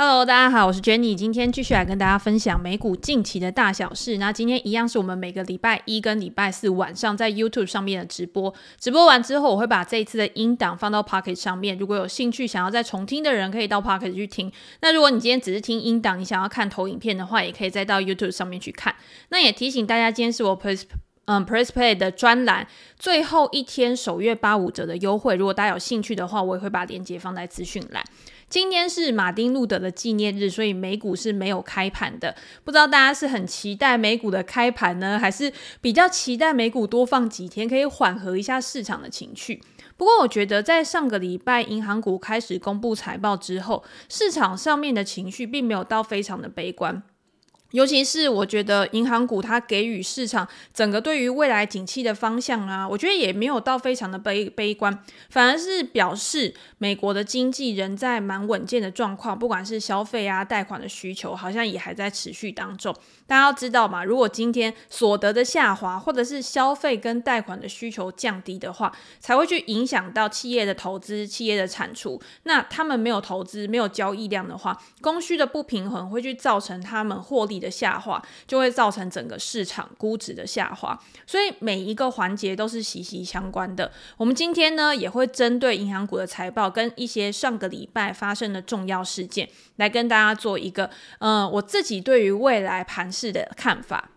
Hello，大家好，我是 Jenny，今天继续来跟大家分享美股近期的大小事。那今天一样是我们每个礼拜一跟礼拜四晚上在 YouTube 上面的直播。直播完之后，我会把这一次的音档放到 Pocket 上面。如果有兴趣想要再重听的人，可以到 Pocket 去听。那如果你今天只是听音档，你想要看投影片的话，也可以再到 YouTube 上面去看。那也提醒大家，今天是我 Press 嗯 Press Play 的专栏最后一天首月八五折的优惠。如果大家有兴趣的话，我也会把链接放在资讯栏。今天是马丁路德的纪念日，所以美股是没有开盘的。不知道大家是很期待美股的开盘呢，还是比较期待美股多放几天，可以缓和一下市场的情绪？不过，我觉得在上个礼拜银行股开始公布财报之后，市场上面的情绪并没有到非常的悲观。尤其是我觉得银行股它给予市场整个对于未来景气的方向啊，我觉得也没有到非常的悲悲观，反而是表示美国的经济仍在蛮稳健的状况，不管是消费啊、贷款的需求，好像也还在持续当中。大家要知道嘛，如果今天所得的下滑，或者是消费跟贷款的需求降低的话，才会去影响到企业的投资、企业的产出。那他们没有投资、没有交易量的话，供需的不平衡会去造成他们获利的下滑，就会造成整个市场估值的下滑，所以每一个环节都是息息相关的。我们今天呢，也会针对银行股的财报跟一些上个礼拜发生的重要事件，来跟大家做一个，嗯、我自己对于未来盘势的看法。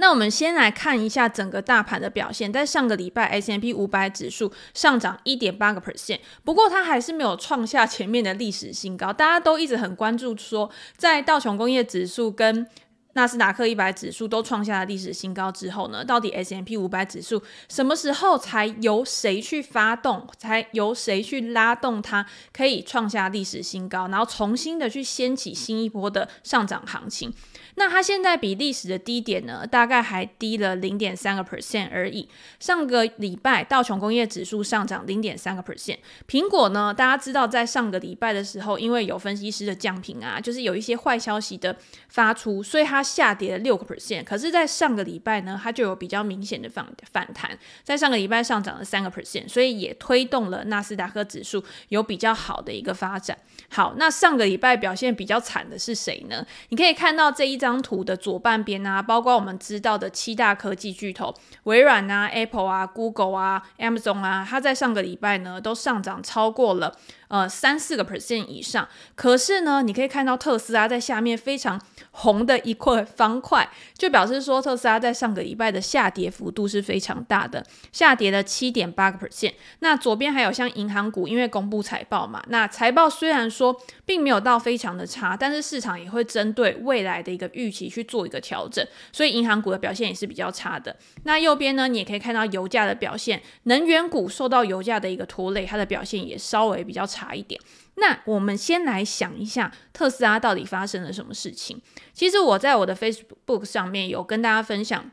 那我们先来看一下整个大盘的表现，在上个礼拜，S M P 五百指数上涨一点八个 percent，不过它还是没有创下前面的历史新高。大家都一直很关注说，在道琼工业指数跟纳斯达克一百指数都创下了历史新高之后呢，到底 S M P 五百指数什么时候才由谁去发动，才由谁去拉动它，可以创下历史新高，然后重新的去掀起新一波的上涨行情？那它现在比历史的低点呢，大概还低了零点三个 percent 而已。上个礼拜道琼工业指数上涨零点三个 percent，苹果呢，大家知道在上个礼拜的时候，因为有分析师的降评啊，就是有一些坏消息的发出，所以它下跌了六个 percent。可是，在上个礼拜呢，它就有比较明显的反反弹，在上个礼拜上涨了三个 percent，所以也推动了纳斯达克指数有比较好的一个发展。好，那上个礼拜表现比较惨的是谁呢？你可以看到这一张。图的左半边啊，包括我们知道的七大科技巨头，微软啊、Apple 啊、Google 啊、Amazon 啊，它在上个礼拜呢都上涨超过了。呃，三四个 percent 以上，可是呢，你可以看到特斯拉在下面非常红的一块方块，就表示说特斯拉在上个礼拜的下跌幅度是非常大的，下跌了七点八个 percent。那左边还有像银行股，因为公布财报嘛，那财报虽然说并没有到非常的差，但是市场也会针对未来的一个预期去做一个调整，所以银行股的表现也是比较差的。那右边呢，你也可以看到油价的表现，能源股受到油价的一个拖累，它的表现也稍微比较差。差一点，那我们先来想一下特斯拉到底发生了什么事情。其实我在我的 Facebook 上面有跟大家分享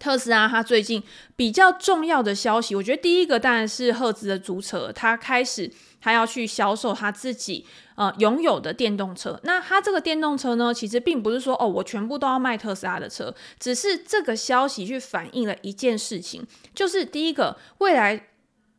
特斯拉它最近比较重要的消息。我觉得第一个当然是赫兹的租车，他开始他要去销售他自己呃拥有的电动车。那他这个电动车呢，其实并不是说哦我全部都要卖特斯拉的车，只是这个消息去反映了一件事情，就是第一个未来。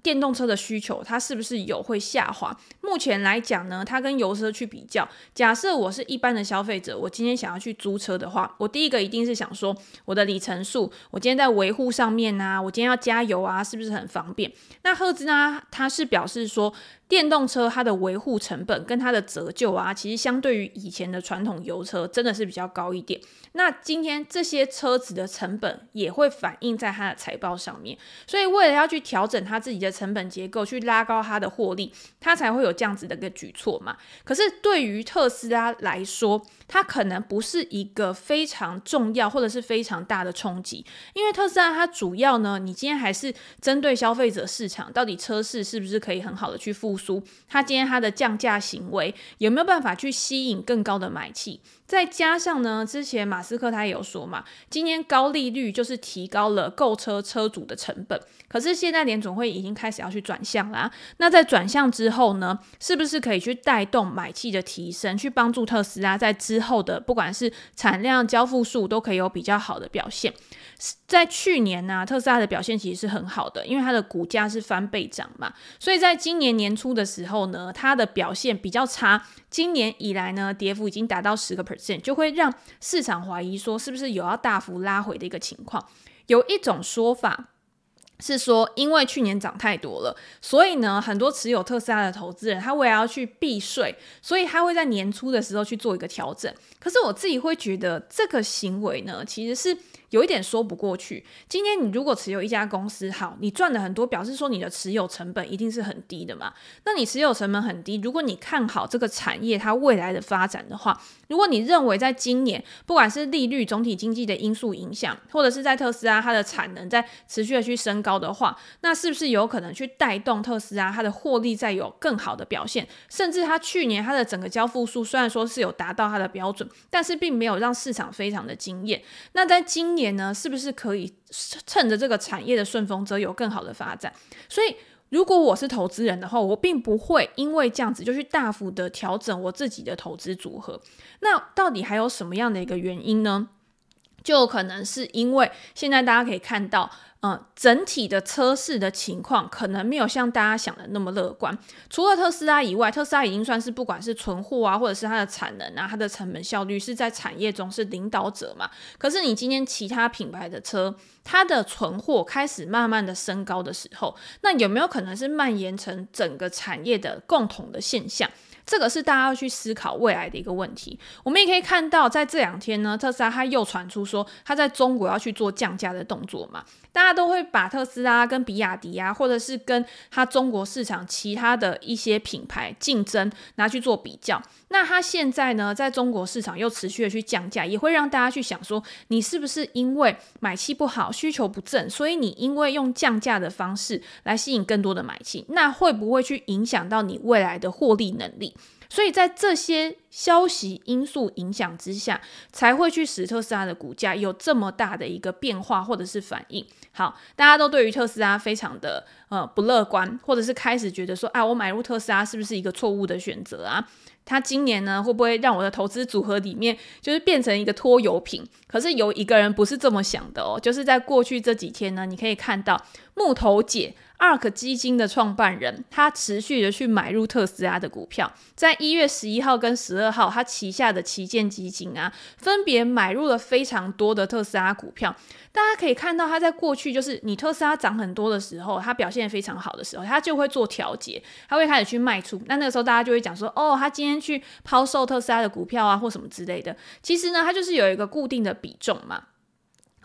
电动车的需求，它是不是有会下滑？目前来讲呢，它跟油车去比较，假设我是一般的消费者，我今天想要去租车的话，我第一个一定是想说，我的里程数，我今天在维护上面啊，我今天要加油啊，是不是很方便？那赫兹呢，它是表示说。电动车它的维护成本跟它的折旧啊，其实相对于以前的传统油车真的是比较高一点。那今天这些车子的成本也会反映在它的财报上面，所以为了要去调整它自己的成本结构，去拉高它的获利，它才会有这样子的一个举措嘛。可是对于特斯拉来说，它可能不是一个非常重要或者是非常大的冲击，因为特斯拉它主要呢，你今天还是针对消费者市场，到底车市是不是可以很好的去复苏？他今天他的降价行为有没有办法去吸引更高的买气？再加上呢，之前马斯克他也有说嘛，今年高利率就是提高了购车车主的成本。可是现在联总会已经开始要去转向啦。那在转向之后呢，是不是可以去带动买气的提升，去帮助特斯拉在之后的不管是产量、交付数都可以有比较好的表现？在去年呢、特斯拉的表现其实是很好的，因为它的股价是翻倍涨嘛。所以在今年年初的时候呢，它的表现比较差。今年以来呢，跌幅已经达到十个 percent，就会让市场怀疑说，是不是有要大幅拉回的一个情况？有一种说法是说，因为去年涨太多了，所以呢，很多持有特斯拉的投资人，他为了要去避税，所以他会在年初的时候去做一个调整。可是我自己会觉得，这个行为呢，其实是。有一点说不过去。今天你如果持有一家公司，好，你赚了很多，表示说你的持有成本一定是很低的嘛。那你持有成本很低，如果你看好这个产业它未来的发展的话，如果你认为在今年不管是利率、总体经济的因素影响，或者是在特斯拉它的产能在持续的去升高的话，那是不是有可能去带动特斯拉它的获利再有更好的表现？甚至它去年它的整个交付数虽然说是有达到它的标准，但是并没有让市场非常的惊艳。那在今年呢，是不是可以趁着这个产业的顺风车有更好的发展？所以，如果我是投资人的话，我并不会因为这样子就去大幅的调整我自己的投资组合。那到底还有什么样的一个原因呢？就可能是因为现在大家可以看到。嗯，整体的车市的情况可能没有像大家想的那么乐观。除了特斯拉以外，特斯拉已经算是不管是存货啊，或者是它的产能啊，它的成本效率是在产业中是领导者嘛。可是你今天其他品牌的车，它的存货开始慢慢的升高的时候，那有没有可能是蔓延成整个产业的共同的现象？这个是大家要去思考未来的一个问题。我们也可以看到，在这两天呢，特斯拉它又传出说，它在中国要去做降价的动作嘛。大家都会把特斯拉跟比亚迪啊，或者是跟它中国市场其他的一些品牌竞争拿去做比较。那它现在呢，在中国市场又持续的去降价，也会让大家去想说，你是不是因为买气不好，需求不振，所以你因为用降价的方式来吸引更多的买气，那会不会去影响到你未来的获利能力？所以在这些消息因素影响之下，才会去使特斯拉的股价有这么大的一个变化或者是反应。好，大家都对于特斯拉非常的呃不乐观，或者是开始觉得说，啊，我买入特斯拉是不是一个错误的选择啊？它今年呢，会不会让我的投资组合里面就是变成一个拖油瓶？可是有一个人不是这么想的哦，就是在过去这几天呢，你可以看到木头姐。ARK 基金的创办人，他持续的去买入特斯拉的股票，在一月十一号跟十二号，他旗下的旗舰基金啊，分别买入了非常多的特斯拉股票。大家可以看到，他在过去就是你特斯拉涨很多的时候，它表现非常好的时候，它就会做调节，它会开始去卖出。那那个时候大家就会讲说，哦，他今天去抛售特斯拉的股票啊，或什么之类的。其实呢，它就是有一个固定的比重嘛。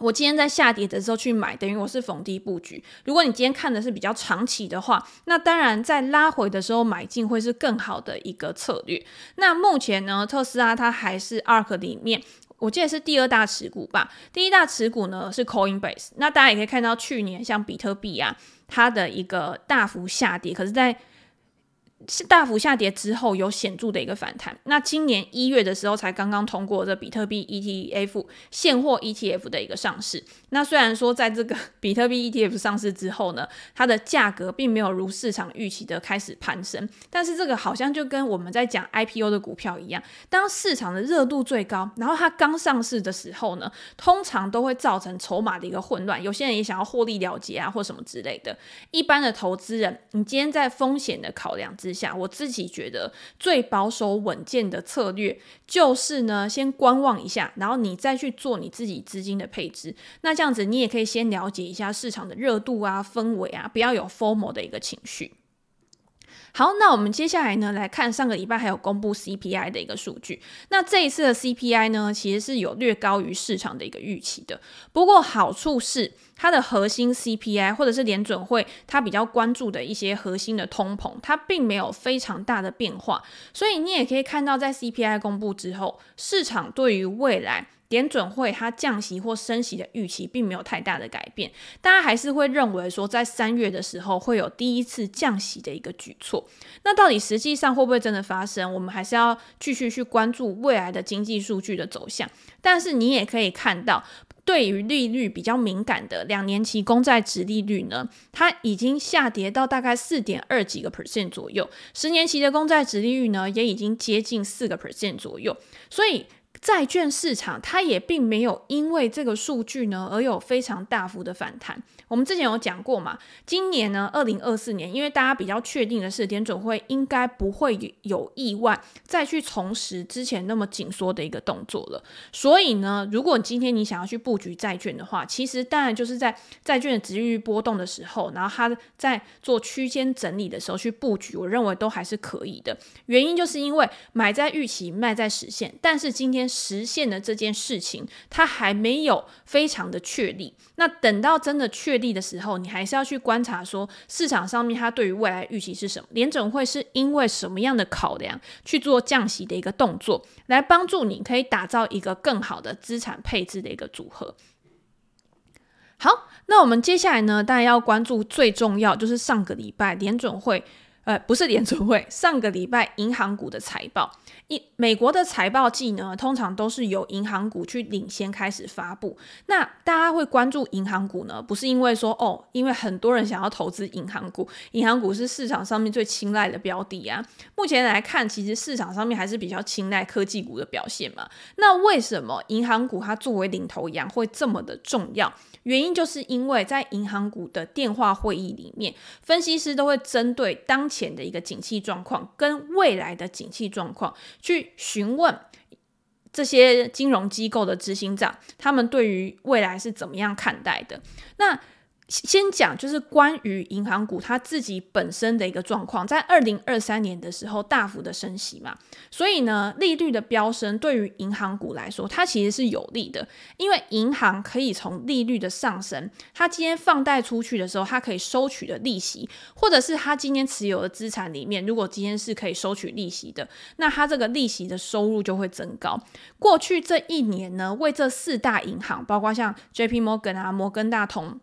我今天在下跌的时候去买，等于我是逢低布局。如果你今天看的是比较长期的话，那当然在拉回的时候买进会是更好的一个策略。那目前呢，特斯拉它还是 ARK 里面，我记得是第二大持股吧。第一大持股呢是 Coinbase。那大家也可以看到，去年像比特币啊，它的一个大幅下跌，可是在大幅下跌之后有显著的一个反弹。那今年一月的时候才刚刚通过这比特币 ETF 现货 ETF 的一个上市。那虽然说在这个 比特币 ETF 上市之后呢，它的价格并没有如市场预期的开始攀升，但是这个好像就跟我们在讲 IPO 的股票一样，当市场的热度最高，然后它刚上市的时候呢，通常都会造成筹码的一个混乱。有些人也想要获利了结啊，或什么之类的。一般的投资人，你今天在风险的考量之下，我自己觉得最保守稳健的策略就是呢，先观望一下，然后你再去做你自己资金的配置。那这样子，你也可以先了解一下市场的热度啊、氛围啊，不要有 FOMO 的一个情绪。好，那我们接下来呢，来看上个礼拜还有公布 CPI 的一个数据。那这一次的 CPI 呢，其实是有略高于市场的一个预期的。不过好处是，它的核心 CPI 或者是联准会它比较关注的一些核心的通膨，它并没有非常大的变化。所以你也可以看到，在 CPI 公布之后，市场对于未来联准会它降息或升息的预期并没有太大的改变，大家还是会认为说在三月的时候会有第一次降息的一个举措。那到底实际上会不会真的发生？我们还是要继续去关注未来的经济数据的走向。但是你也可以看到。对于利率比较敏感的两年期公债殖利率呢，它已经下跌到大概四点二几个 percent 左右，十年期的公债殖利率呢也已经接近四个 percent 左右，所以。债券市场它也并没有因为这个数据呢而有非常大幅的反弹。我们之前有讲过嘛，今年呢，二零二四年，因为大家比较确定的是，联准会应该不会有意外再去重拾之前那么紧缩的一个动作了。所以呢，如果今天你想要去布局债券的话，其实当然就是在债券的值域波动的时候，然后它在做区间整理的时候去布局，我认为都还是可以的。原因就是因为买在预期，卖在实现。但是今天。实现的这件事情，它还没有非常的确立。那等到真的确立的时候，你还是要去观察说市场上面它对于未来预期是什么，联准会是因为什么样的考量去做降息的一个动作，来帮助你可以打造一个更好的资产配置的一个组合。好，那我们接下来呢，当然要关注最重要就是上个礼拜联准会。呃，不是联准会，上个礼拜银行股的财报，一美国的财报季呢，通常都是由银行股去领先开始发布。那大家会关注银行股呢，不是因为说哦，因为很多人想要投资银行股，银行股是市场上面最青睐的标的啊。目前来看，其实市场上面还是比较青睐科技股的表现嘛。那为什么银行股它作为领头羊会这么的重要？原因就是因为在银行股的电话会议里面，分析师都会针对当前的一个景气状况跟未来的景气状况去询问这些金融机构的执行长，他们对于未来是怎么样看待的。那先讲就是关于银行股它自己本身的一个状况，在二零二三年的时候大幅的升息嘛，所以呢，利率的飙升对于银行股来说，它其实是有利的，因为银行可以从利率的上升，它今天放贷出去的时候，它可以收取的利息，或者是它今天持有的资产里面，如果今天是可以收取利息的，那它这个利息的收入就会增高。过去这一年呢，为这四大银行，包括像 JP Morgan 啊、摩根大通。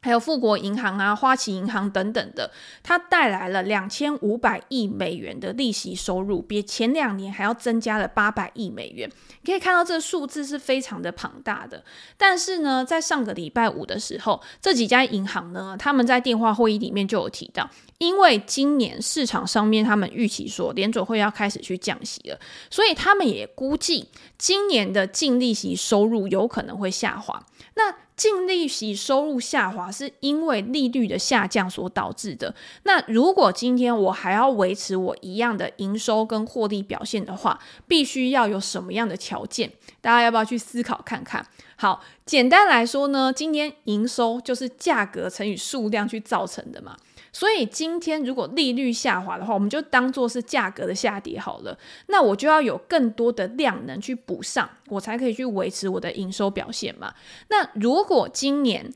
还有富国银行啊、花旗银行等等的，它带来了两千五百亿美元的利息收入，比前两年还要增加了八百亿美元。你可以看到这个数字是非常的庞大的。但是呢，在上个礼拜五的时候，这几家银行呢，他们在电话会议里面就有提到，因为今年市场上面他们预期说联准会要开始去降息了，所以他们也估计今年的净利息收入有可能会下滑。那净利息收入下滑是因为利率的下降所导致的。那如果今天我还要维持我一样的营收跟获利表现的话，必须要有什么样的条件？大家要不要去思考看看？好，简单来说呢，今天营收就是价格乘以数量去造成的嘛。所以今天如果利率下滑的话，我们就当做是价格的下跌好了。那我就要有更多的量能去补上，我才可以去维持我的营收表现嘛。那如果今年，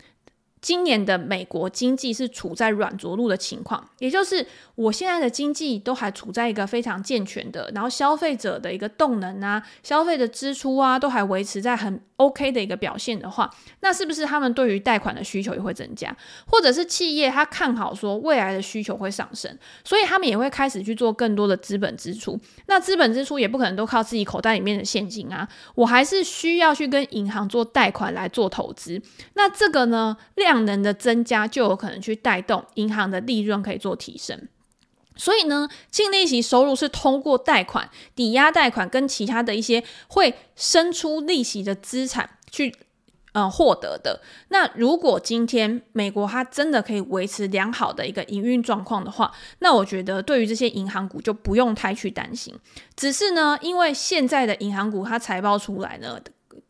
今年的美国经济是处在软着陆的情况，也就是我现在的经济都还处在一个非常健全的，然后消费者的一个动能啊，消费的支出啊，都还维持在很 OK 的一个表现的话，那是不是他们对于贷款的需求也会增加？或者是企业他看好说未来的需求会上升，所以他们也会开始去做更多的资本支出。那资本支出也不可能都靠自己口袋里面的现金啊，我还是需要去跟银行做贷款来做投资。那这个呢，量。量能的增加就有可能去带动银行的利润可以做提升，所以呢，净利息收入是通过贷款、抵押贷款跟其他的一些会生出利息的资产去呃获得的。那如果今天美国它真的可以维持良好的一个营运状况的话，那我觉得对于这些银行股就不用太去担心。只是呢，因为现在的银行股它财报出来呢。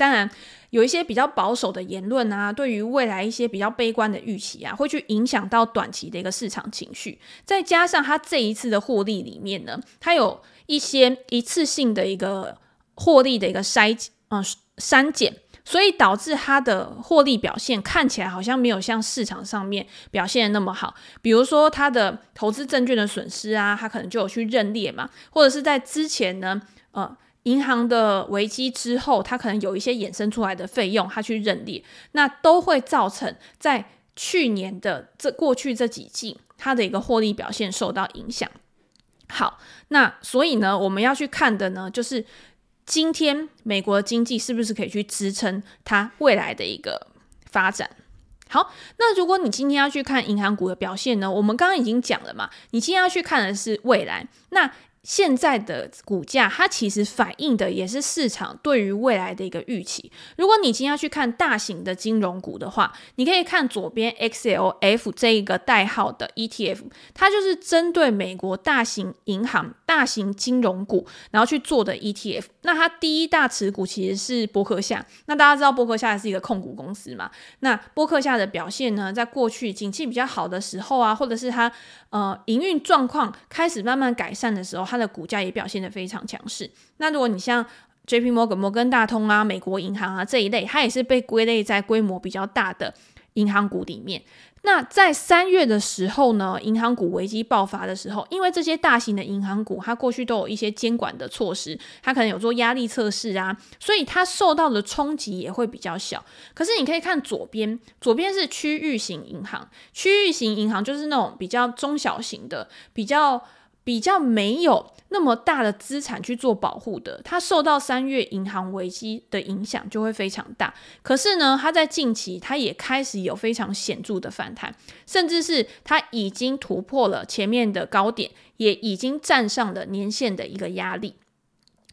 当然，有一些比较保守的言论啊，对于未来一些比较悲观的预期啊，会去影响到短期的一个市场情绪。再加上它这一次的获利里面呢，它有一些一次性的一个获利的一个筛嗯删减，所以导致它的获利表现看起来好像没有像市场上面表现的那么好。比如说它的投资证券的损失啊，它可能就有去认列嘛，或者是在之前呢，呃。银行的危机之后，它可能有一些衍生出来的费用，它去认列，那都会造成在去年的这过去这几季，它的一个获利表现受到影响。好，那所以呢，我们要去看的呢，就是今天美国的经济是不是可以去支撑它未来的一个发展。好，那如果你今天要去看银行股的表现呢，我们刚刚已经讲了嘛，你今天要去看的是未来，那。现在的股价，它其实反映的也是市场对于未来的一个预期。如果你今天要去看大型的金融股的话，你可以看左边 XLF 这一个代号的 ETF，它就是针对美国大型银行、大型金融股，然后去做的 ETF。那它第一大持股其实是伯克夏。那大家知道伯克夏是一个控股公司嘛？那伯克夏的表现呢，在过去景气比较好的时候啊，或者是它呃营运状况开始慢慢改善的时候，它的股价也表现得非常强势。那如果你像 JP Morgan 摩根大通啊、美国银行啊这一类，它也是被归类在规模比较大的银行股里面。那在三月的时候呢，银行股危机爆发的时候，因为这些大型的银行股，它过去都有一些监管的措施，它可能有做压力测试啊，所以它受到的冲击也会比较小。可是你可以看左边，左边是区域型银行，区域型银行就是那种比较中小型的，比较。比较没有那么大的资产去做保护的，它受到三月银行危机的影响就会非常大。可是呢，它在近期它也开始有非常显著的反弹，甚至是它已经突破了前面的高点，也已经站上了年线的一个压力。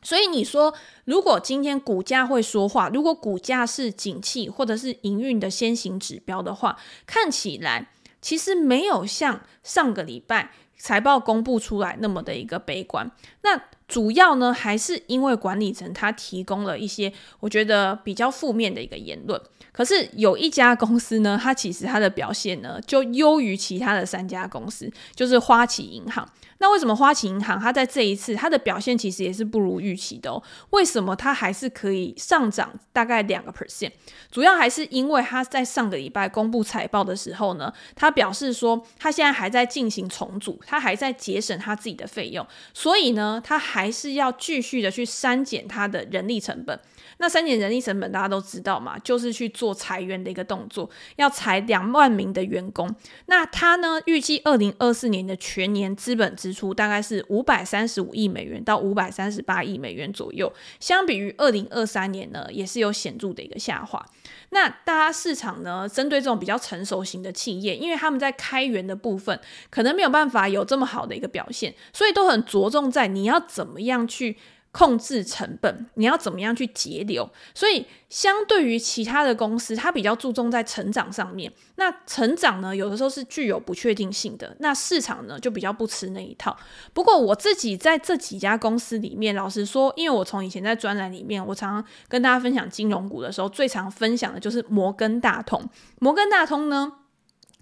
所以你说，如果今天股价会说话，如果股价是景气或者是营运的先行指标的话，看起来其实没有像上个礼拜。财报公布出来那么的一个悲观，那主要呢还是因为管理层他提供了一些我觉得比较负面的一个言论。可是有一家公司呢，它其实它的表现呢就优于其他的三家公司，就是花旗银行。那为什么花旗银行它在这一次它的表现其实也是不如预期的哦？为什么它还是可以上涨大概两个 percent？主要还是因为它在上个礼拜公布财报的时候呢，它表示说它现在还在进行重组，它还在节省它自己的费用，所以呢，它还还是要继续的去删减它的人力成本。那三年人力成本大家都知道嘛，就是去做裁员的一个动作，要裁两万名的员工。那他呢，预计二零二四年的全年资本支出大概是五百三十五亿美元到五百三十八亿美元左右，相比于二零二三年呢，也是有显著的一个下滑。那大家市场呢，针对这种比较成熟型的企业，因为他们在开源的部分可能没有办法有这么好的一个表现，所以都很着重在你要怎么样去。控制成本，你要怎么样去节流？所以相对于其他的公司，它比较注重在成长上面。那成长呢，有的时候是具有不确定性的。那市场呢，就比较不吃那一套。不过我自己在这几家公司里面，老实说，因为我从以前在专栏里面，我常常跟大家分享金融股的时候，最常分享的就是摩根大通。摩根大通呢，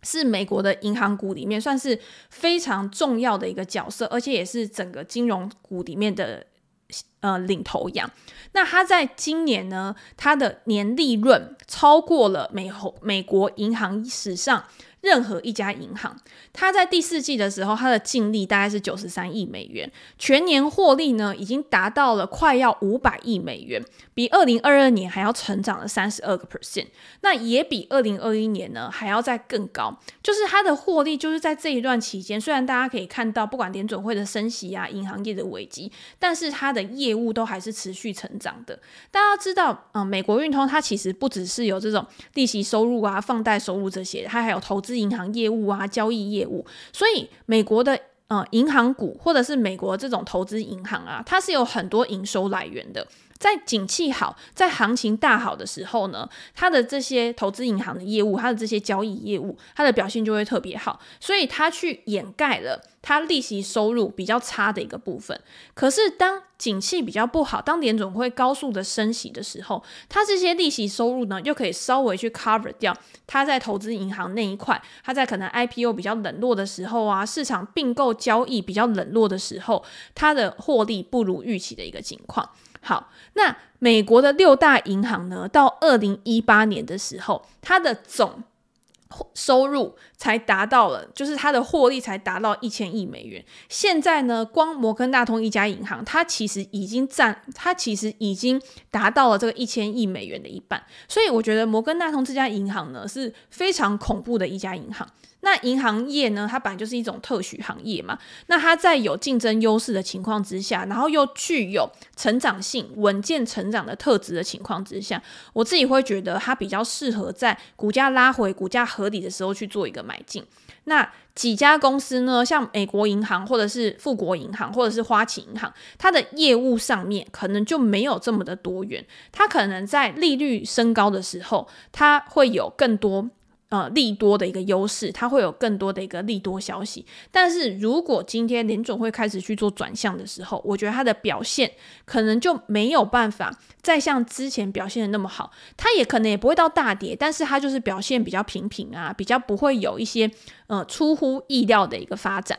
是美国的银行股里面算是非常重要的一个角色，而且也是整个金融股里面的。し呃，领头羊。那它在今年呢，它的年利润超过了美猴美国银行史上任何一家银行。它在第四季的时候，它的净利大概是九十三亿美元，全年获利呢已经达到了快要五百亿美元，比二零二二年还要成长了三十二个 percent。那也比二零二一年呢还要再更高。就是它的获利，就是在这一段期间，虽然大家可以看到，不管联准会的升息啊，银行业的危机，但是它的业都还是持续成长的。大家知道，嗯、美国运通它其实不只是有这种利息收入啊、放贷收入这些，它还有投资银行业务啊、交易业务。所以，美国的呃银行股或者是美国这种投资银行啊，它是有很多营收来源的。在景气好、在行情大好的时候呢，它的这些投资银行的业务、它的这些交易业务，它的表现就会特别好，所以它去掩盖了它利息收入比较差的一个部分。可是当景气比较不好，当联总会高速的升息的时候，它这些利息收入呢，就可以稍微去 cover 掉它在投资银行那一块，它在可能 IPO 比较冷落的时候啊，市场并购交易比较冷落的时候，它的获利不如预期的一个情况。好，那美国的六大银行呢，到二零一八年的时候，它的总收入才达到了，就是它的获利才达到一千亿美元。现在呢，光摩根大通一家银行，它其实已经占，它其实已经达到了这个一千亿美元的一半。所以我觉得摩根大通这家银行呢，是非常恐怖的一家银行。那银行业呢，它本来就是一种特许行业嘛。那它在有竞争优势的情况之下，然后又具有成长性、稳健成长的特质的情况之下，我自己会觉得它比较适合在股价拉回、股价合理的时候去做一个买进。那几家公司呢，像美国银行，或者是富国银行，或者是花旗银行，它的业务上面可能就没有这么的多元。它可能在利率升高的时候，它会有更多。呃，利多的一个优势，它会有更多的一个利多消息。但是如果今天联总会开始去做转向的时候，我觉得它的表现可能就没有办法再像之前表现的那么好。它也可能也不会到大跌，但是它就是表现比较平平啊，比较不会有一些呃出乎意料的一个发展。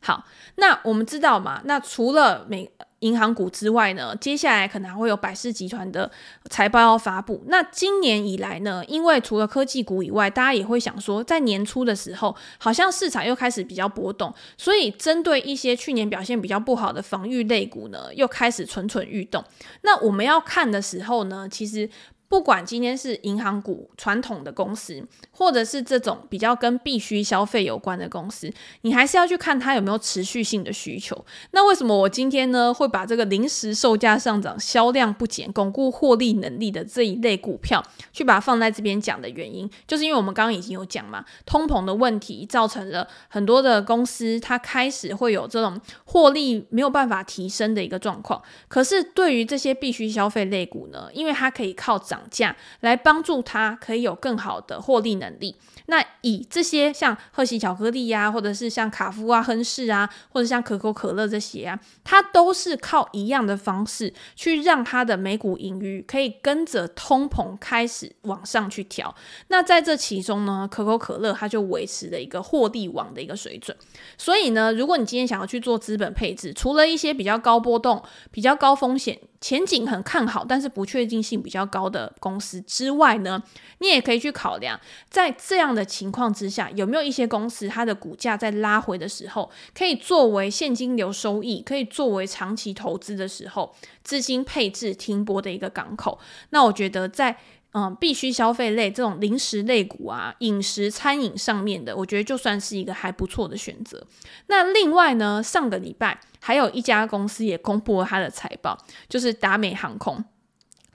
好，那我们知道嘛，那除了美。银行股之外呢，接下来可能还会有百事集团的财报要发布。那今年以来呢，因为除了科技股以外，大家也会想说，在年初的时候，好像市场又开始比较波动，所以针对一些去年表现比较不好的防御类股呢，又开始蠢蠢欲动。那我们要看的时候呢，其实。不管今天是银行股、传统的公司，或者是这种比较跟必须消费有关的公司，你还是要去看它有没有持续性的需求。那为什么我今天呢会把这个临时售价上涨、销量不减、巩固获利能力的这一类股票，去把它放在这边讲的原因，就是因为我们刚刚已经有讲嘛，通膨的问题造成了很多的公司它开始会有这种获利没有办法提升的一个状况。可是对于这些必须消费类股呢，因为它可以靠涨涨价来帮助它可以有更好的获利能力。那以这些像赫希巧克力呀、或者是像卡夫啊、亨氏啊，或者像可口可乐这些啊，它都是靠一样的方式去让它的每股盈余可以跟着通膨开始往上去调。那在这其中呢，可口可乐它就维持了一个获利王的一个水准。所以呢，如果你今天想要去做资本配置，除了一些比较高波动、比较高风险。前景很看好，但是不确定性比较高的公司之外呢，你也可以去考量，在这样的情况之下，有没有一些公司它的股价在拉回的时候，可以作为现金流收益，可以作为长期投资的时候，资金配置停泊的一个港口。那我觉得在嗯必须消费类这种零食类股啊，饮食餐饮上面的，我觉得就算是一个还不错的选择。那另外呢，上个礼拜。还有一家公司也公布了它的财报，就是达美航空。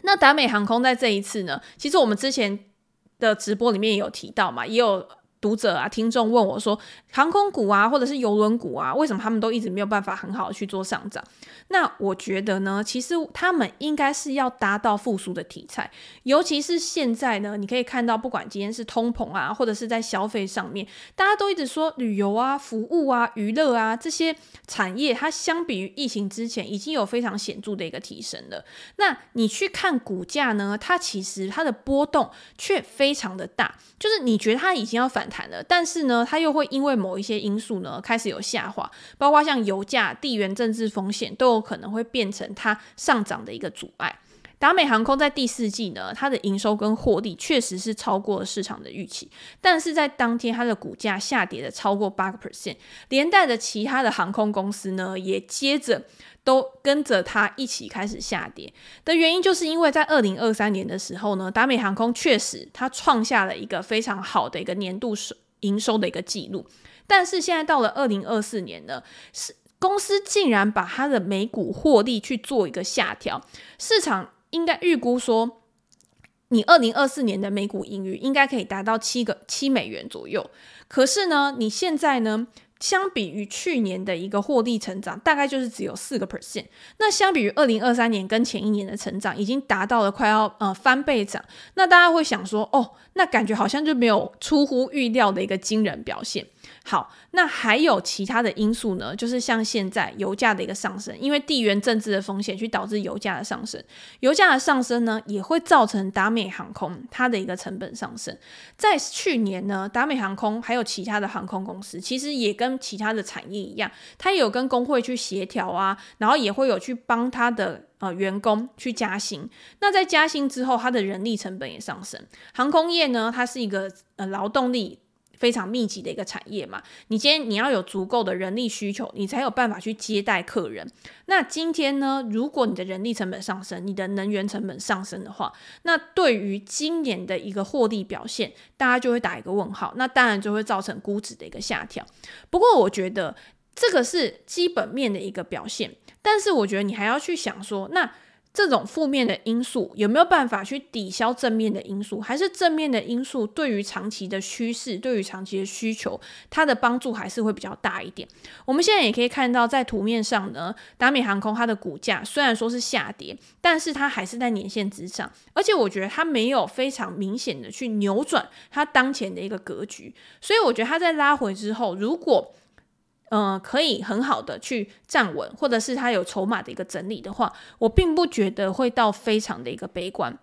那达美航空在这一次呢，其实我们之前的直播里面也有提到嘛，也有。读者啊，听众问我说，航空股啊，或者是邮轮股啊，为什么他们都一直没有办法很好的去做上涨？那我觉得呢，其实他们应该是要达到复苏的题材，尤其是现在呢，你可以看到，不管今天是通膨啊，或者是在消费上面，大家都一直说旅游啊、服务啊、娱乐啊这些产业，它相比于疫情之前已经有非常显著的一个提升了。那你去看股价呢，它其实它的波动却非常的大，就是你觉得它已经要反弹。但是呢，它又会因为某一些因素呢开始有下滑，包括像油价、地缘政治风险都有可能会变成它上涨的一个阻碍。达美航空在第四季呢，它的营收跟获利确实是超过了市场的预期，但是在当天它的股价下跌了超过八个 percent，连带着其他的航空公司呢也接着都跟着它一起开始下跌的原因，就是因为在二零二三年的时候呢，达美航空确实它创下了一个非常好的一个年度收营收的一个记录，但是现在到了二零二四年呢，是公司竟然把它的每股获利去做一个下调，市场。应该预估说，你二零二四年的每股盈余应该可以达到七个七美元左右。可是呢，你现在呢，相比于去年的一个获利成长，大概就是只有四个 percent。那相比于二零二三年跟前一年的成长，已经达到了快要呃翻倍涨。那大家会想说，哦，那感觉好像就没有出乎预料的一个惊人表现。好，那还有其他的因素呢？就是像现在油价的一个上升，因为地缘政治的风险去导致油价的上升。油价的上升呢，也会造成达美航空它的一个成本上升。在去年呢，达美航空还有其他的航空公司，其实也跟其他的产业一样，它也有跟工会去协调啊，然后也会有去帮他的呃员工去加薪。那在加薪之后，它的人力成本也上升。航空业呢，它是一个呃劳动力。非常密集的一个产业嘛，你今天你要有足够的人力需求，你才有办法去接待客人。那今天呢，如果你的人力成本上升，你的能源成本上升的话，那对于今年的一个获利表现，大家就会打一个问号。那当然就会造成估值的一个下调。不过我觉得这个是基本面的一个表现，但是我觉得你还要去想说，那。这种负面的因素有没有办法去抵消正面的因素？还是正面的因素对于长期的趋势、对于长期的需求，它的帮助还是会比较大一点？我们现在也可以看到，在图面上呢，达美航空它的股价虽然说是下跌，但是它还是在年线之上，而且我觉得它没有非常明显的去扭转它当前的一个格局，所以我觉得它在拉回之后，如果、呃，可以很好的去站稳，或者是他有筹码的一个整理的话，我并不觉得会到非常的一个悲观。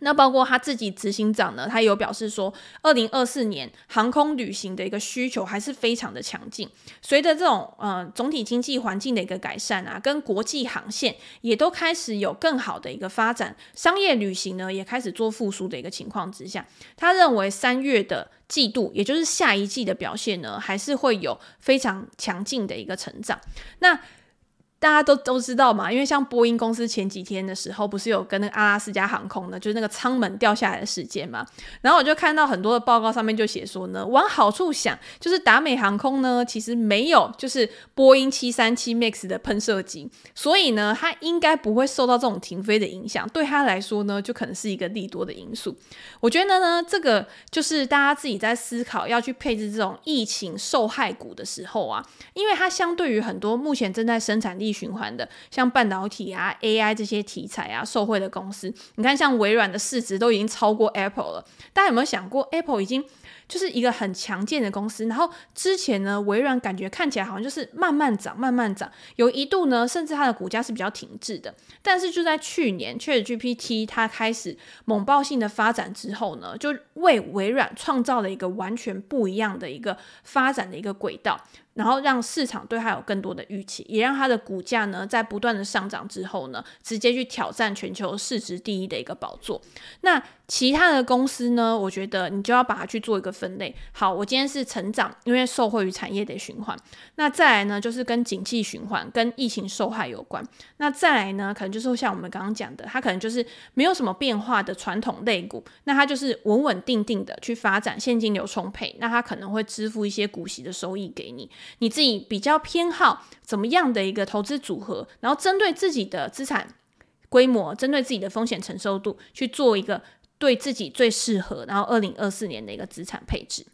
那包括他自己执行长呢，他有表示说，二零二四年航空旅行的一个需求还是非常的强劲。随着这种呃总体经济环境的一个改善啊，跟国际航线也都开始有更好的一个发展，商业旅行呢也开始做复苏的一个情况之下，他认为三月的季度，也就是下一季的表现呢，还是会有非常强劲的一个成长。那大家都都知道嘛，因为像波音公司前几天的时候，不是有跟那个阿拉斯加航空呢，就是那个舱门掉下来的事件嘛。然后我就看到很多的报告上面就写说呢，往好处想，就是达美航空呢其实没有就是波音七三七 MAX 的喷射机，所以呢它应该不会受到这种停飞的影响。对它来说呢，就可能是一个利多的因素。我觉得呢，这个就是大家自己在思考要去配置这种疫情受害股的时候啊，因为它相对于很多目前正在生产力循环的，像半导体啊、AI 这些题材啊，受惠的公司，你看像微软的市值都已经超过 Apple 了。大家有没有想过，Apple 已经就是一个很强健的公司？然后之前呢，微软感觉看起来好像就是慢慢涨、慢慢涨，有一度呢，甚至它的股价是比较停滞的。但是就在去年，ChatGPT 它开始猛爆性的发展之后呢，就为微软创造了一个完全不一样的一个发展的一个轨道。然后让市场对它有更多的预期，也让它的股价呢在不断的上涨之后呢，直接去挑战全球市值第一的一个宝座。那其他的公司呢，我觉得你就要把它去做一个分类。好，我今天是成长，因为受惠于产业的循环。那再来呢，就是跟景气循环、跟疫情受害有关。那再来呢，可能就是像我们刚刚讲的，它可能就是没有什么变化的传统类股。那它就是稳稳定定的去发展，现金流充沛。那它可能会支付一些股息的收益给你。你自己比较偏好怎么样的一个投资组合，然后针对自己的资产规模，针对自己的风险承受度去做一个对自己最适合，然后二零二四年的一个资产配置。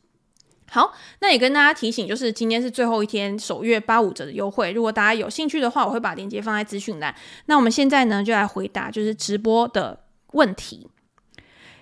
好，那也跟大家提醒，就是今天是最后一天首月八五折的优惠，如果大家有兴趣的话，我会把链接放在资讯栏。那我们现在呢，就来回答就是直播的问题。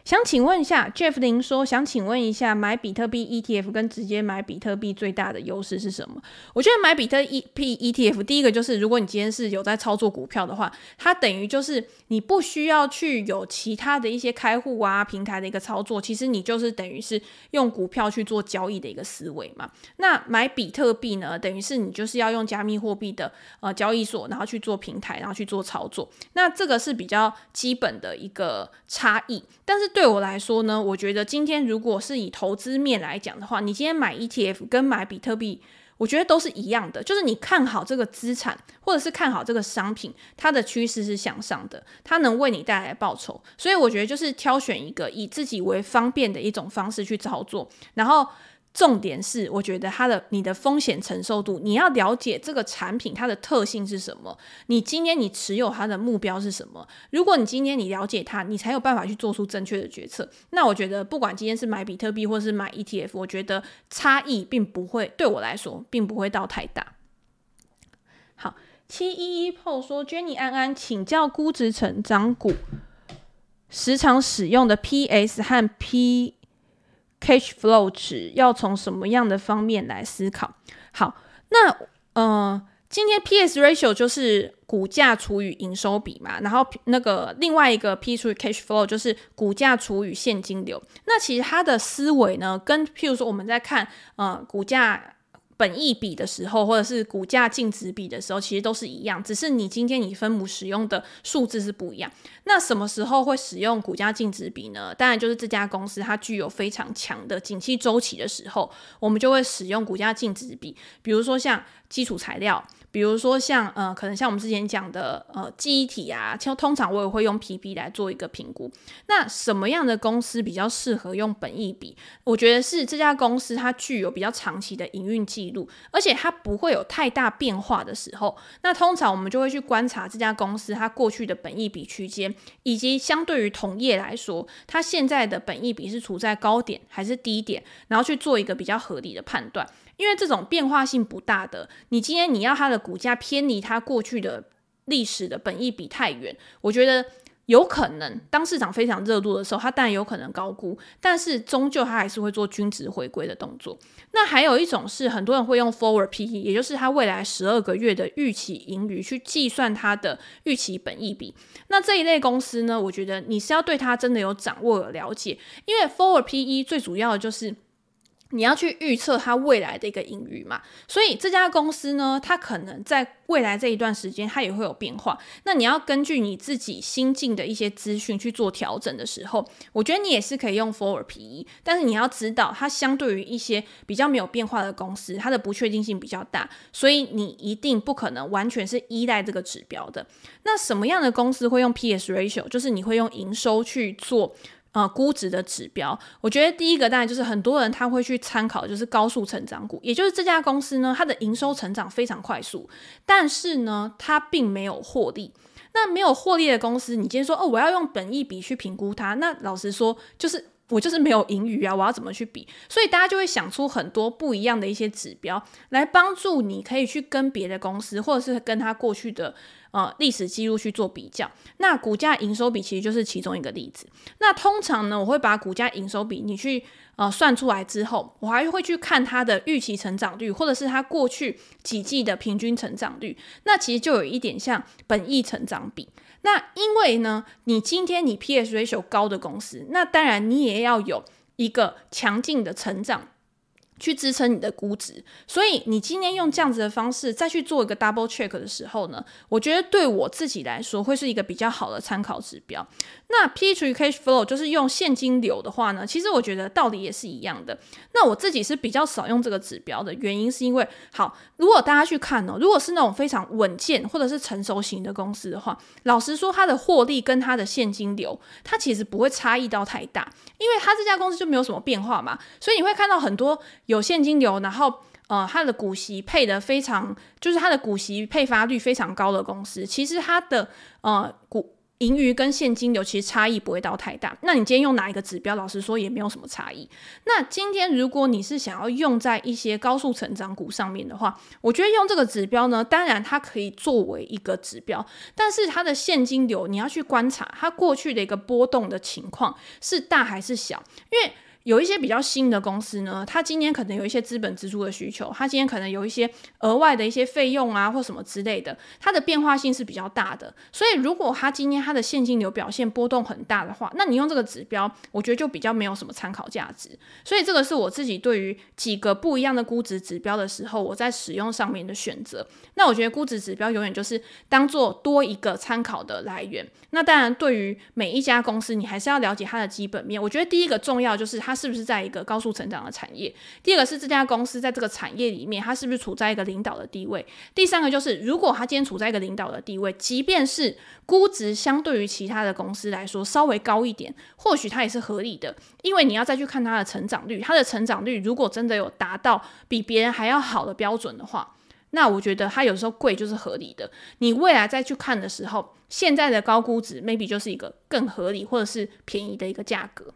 想请问一下，Jeff 林说，想请问一下，买比特币 ETF 跟直接买比特币最大的优势是什么？我觉得买比特币 ETF，第一个就是，如果你今天是有在操作股票的话，它等于就是你不需要去有其他的一些开户啊平台的一个操作，其实你就是等于是用股票去做交易的一个思维嘛。那买比特币呢，等于是你就是要用加密货币的呃交易所，然后去做平台，然后去做操作。那这个是比较基本的一个差异，但是。对我来说呢，我觉得今天如果是以投资面来讲的话，你今天买 ETF 跟买比特币，我觉得都是一样的，就是你看好这个资产，或者是看好这个商品，它的趋势是向上的，它能为你带来报酬，所以我觉得就是挑选一个以自己为方便的一种方式去操作，然后。重点是，我觉得它的你的风险承受度，你要了解这个产品它的特性是什么。你今天你持有它的目标是什么？如果你今天你了解它，你才有办法去做出正确的决策。那我觉得，不管今天是买比特币或是买 ETF，我觉得差异并不会对我来说，并不会到太大。好，七一一 PO 说，Jenny 安安请教估值成长股时常使用的 PS 和 P。Cash flow 值要从什么样的方面来思考？好，那呃，今天 PS ratio 就是股价除以营收比嘛，然后那个另外一个 P 除以 Cash flow 就是股价除以现金流。那其实它的思维呢，跟譬如说我们在看呃股价。本意比的时候，或者是股价净值比的时候，其实都是一样，只是你今天你分母使用的数字是不一样。那什么时候会使用股价净值比呢？当然就是这家公司它具有非常强的景气周期的时候，我们就会使用股价净值比。比如说像基础材料。比如说像呃，可能像我们之前讲的呃，记忆体啊，通常我也会用 PB 来做一个评估。那什么样的公司比较适合用本益比？我觉得是这家公司它具有比较长期的营运记录，而且它不会有太大变化的时候。那通常我们就会去观察这家公司它过去的本益比区间，以及相对于同业来说，它现在的本益比是处在高点还是低点，然后去做一个比较合理的判断。因为这种变化性不大的，你今天你要它的股价偏离它过去的历史的本益比太远，我觉得有可能当市场非常热度的时候，它当然有可能高估，但是终究它还是会做均值回归的动作。那还有一种是很多人会用 forward PE，也就是它未来十二个月的预期盈余去计算它的预期本益比。那这一类公司呢，我觉得你是要对它真的有掌握有了解，因为 forward PE 最主要的就是。你要去预测它未来的一个盈余嘛，所以这家公司呢，它可能在未来这一段时间，它也会有变化。那你要根据你自己新进的一些资讯去做调整的时候，我觉得你也是可以用 forward PE，但是你要知道，它相对于一些比较没有变化的公司，它的不确定性比较大，所以你一定不可能完全是依赖这个指标的。那什么样的公司会用 PS ratio？就是你会用营收去做。呃，估值的指标，我觉得第一个当然就是很多人他会去参考，就是高速成长股，也就是这家公司呢，它的营收成长非常快速，但是呢，它并没有获利。那没有获利的公司，你今天说哦，我要用本益比去评估它，那老实说，就是我就是没有盈余啊，我要怎么去比？所以大家就会想出很多不一样的一些指标来帮助你，可以去跟别的公司，或者是跟他过去的。呃，历史记录去做比较，那股价营收比其实就是其中一个例子。那通常呢，我会把股价营收比你去呃算出来之后，我还会去看它的预期成长率，或者是它过去几季的平均成长率。那其实就有一点像本益成长比。那因为呢，你今天你 PS ratio 高的公司，那当然你也要有一个强劲的成长。去支撑你的估值，所以你今天用这样子的方式再去做一个 double check 的时候呢，我觉得对我自己来说会是一个比较好的参考指标。那 P/E cash flow 就是用现金流的话呢，其实我觉得道理也是一样的。那我自己是比较少用这个指标的原因，是因为好，如果大家去看哦，如果是那种非常稳健或者是成熟型的公司的话，老实说，它的获利跟它的现金流，它其实不会差异到太大，因为它这家公司就没有什么变化嘛，所以你会看到很多。有现金流，然后呃，它的股息配得非常，就是它的股息配发率非常高的公司，其实它的呃股盈余跟现金流其实差异不会到太大。那你今天用哪一个指标？老实说也没有什么差异。那今天如果你是想要用在一些高速成长股上面的话，我觉得用这个指标呢，当然它可以作为一个指标，但是它的现金流你要去观察它过去的一个波动的情况是大还是小，因为。有一些比较新的公司呢，它今年可能有一些资本支出的需求，它今天可能有一些额外的一些费用啊，或什么之类的，它的变化性是比较大的。所以如果它今天它的现金流表现波动很大的话，那你用这个指标，我觉得就比较没有什么参考价值。所以这个是我自己对于几个不一样的估值指标的时候，我在使用上面的选择。那我觉得估值指标永远就是当做多一个参考的来源。那当然，对于每一家公司，你还是要了解它的基本面。我觉得第一个重要就是它是不是在一个高速成长的产业？第二个是这家公司在这个产业里面，它是不是处在一个领导的地位？第三个就是，如果它今天处在一个领导的地位，即便是估值相对于其他的公司来说稍微高一点，或许它也是合理的，因为你要再去看它的成长率，它的成长率如果真的有达到比别人还要好的标准的话，那我觉得它有时候贵就是合理的。你未来再去看的时候，现在的高估值 maybe 就是一个更合理或者是便宜的一个价格。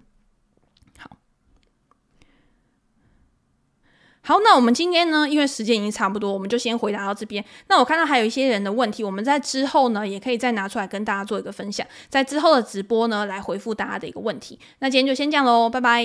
好，那我们今天呢，因为时间已经差不多，我们就先回答到这边。那我看到还有一些人的问题，我们在之后呢，也可以再拿出来跟大家做一个分享，在之后的直播呢，来回复大家的一个问题。那今天就先这样喽，拜拜。